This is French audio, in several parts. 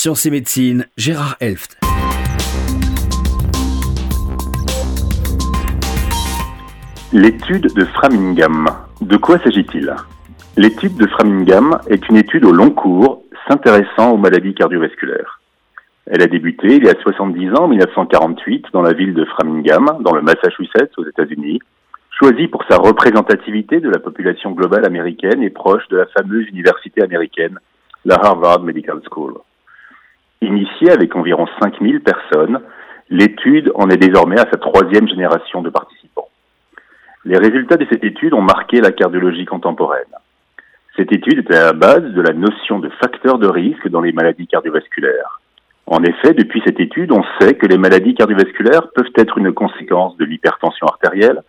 Sciences et médecine, Gérard Elft. L'étude de Framingham. De quoi s'agit-il? L'étude de Framingham est une étude au long cours s'intéressant aux maladies cardiovasculaires. Elle a débuté il y a 70 ans, en 1948, dans la ville de Framingham, dans le Massachusetts, aux États-Unis, choisie pour sa représentativité de la population globale américaine et proche de la fameuse université américaine, la Harvard Medical School. Initiée avec environ 5000 personnes, l'étude en est désormais à sa troisième génération de participants. Les résultats de cette étude ont marqué la cardiologie contemporaine. Cette étude était à la base de la notion de facteur de risque dans les maladies cardiovasculaires. En effet, depuis cette étude, on sait que les maladies cardiovasculaires peuvent être une conséquence de l'hypertension artérielle,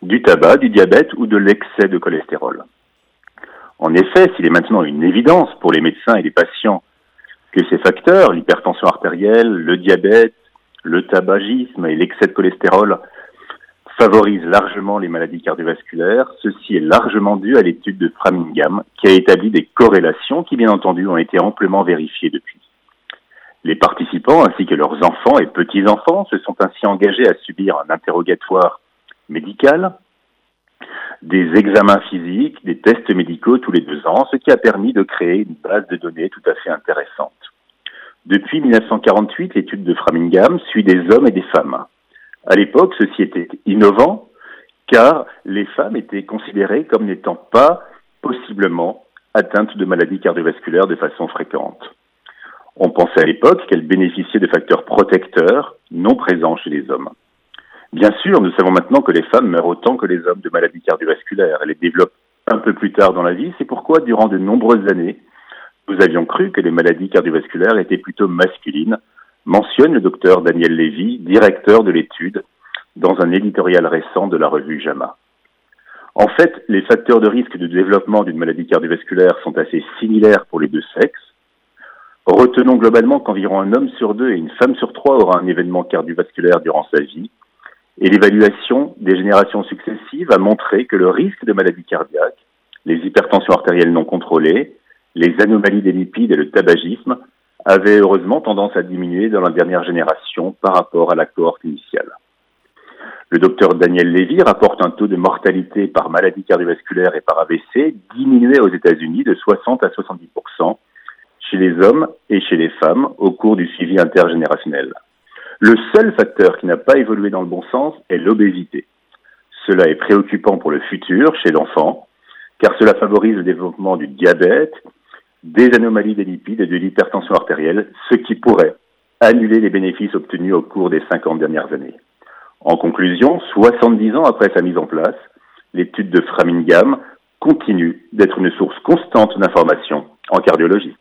du tabac, du diabète ou de l'excès de cholestérol. En effet, s'il est maintenant une évidence pour les médecins et les patients que ces facteurs, l'hypertension artérielle, le diabète, le tabagisme et l'excès de cholestérol, favorisent largement les maladies cardiovasculaires, ceci est largement dû à l'étude de Framingham qui a établi des corrélations qui, bien entendu, ont été amplement vérifiées depuis. Les participants ainsi que leurs enfants et petits-enfants se sont ainsi engagés à subir un interrogatoire médical, des examens physiques, des tests médicaux tous les deux ans, ce qui a permis de créer une base de données tout à fait intéressante. Depuis 1948, l'étude de Framingham suit des hommes et des femmes. À l'époque, ceci était innovant car les femmes étaient considérées comme n'étant pas possiblement atteintes de maladies cardiovasculaires de façon fréquente. On pensait à l'époque qu'elles bénéficiaient de facteurs protecteurs non présents chez les hommes. Bien sûr, nous savons maintenant que les femmes meurent autant que les hommes de maladies cardiovasculaires. Elles les développent un peu plus tard dans la vie. C'est pourquoi, durant de nombreuses années, nous avions cru que les maladies cardiovasculaires étaient plutôt masculines, mentionne le docteur Daniel Lévy, directeur de l'étude, dans un éditorial récent de la revue JAMA. En fait, les facteurs de risque de développement d'une maladie cardiovasculaire sont assez similaires pour les deux sexes. Retenons globalement qu'environ un homme sur deux et une femme sur trois aura un événement cardiovasculaire durant sa vie, et l'évaluation des générations successives a montré que le risque de maladie cardiaque, les hypertensions artérielles non contrôlées, les anomalies des lipides et le tabagisme avaient heureusement tendance à diminuer dans la dernière génération par rapport à la cohorte initiale. Le docteur Daniel Lévy rapporte un taux de mortalité par maladie cardiovasculaire et par AVC diminué aux États-Unis de 60 à 70% chez les hommes et chez les femmes au cours du suivi intergénérationnel. Le seul facteur qui n'a pas évolué dans le bon sens est l'obésité. Cela est préoccupant pour le futur chez l'enfant, car cela favorise le développement du diabète, des anomalies des lipides et de l'hypertension artérielle, ce qui pourrait annuler les bénéfices obtenus au cours des 50 dernières années. En conclusion, 70 ans après sa mise en place, l'étude de Framingham continue d'être une source constante d'informations en cardiologie.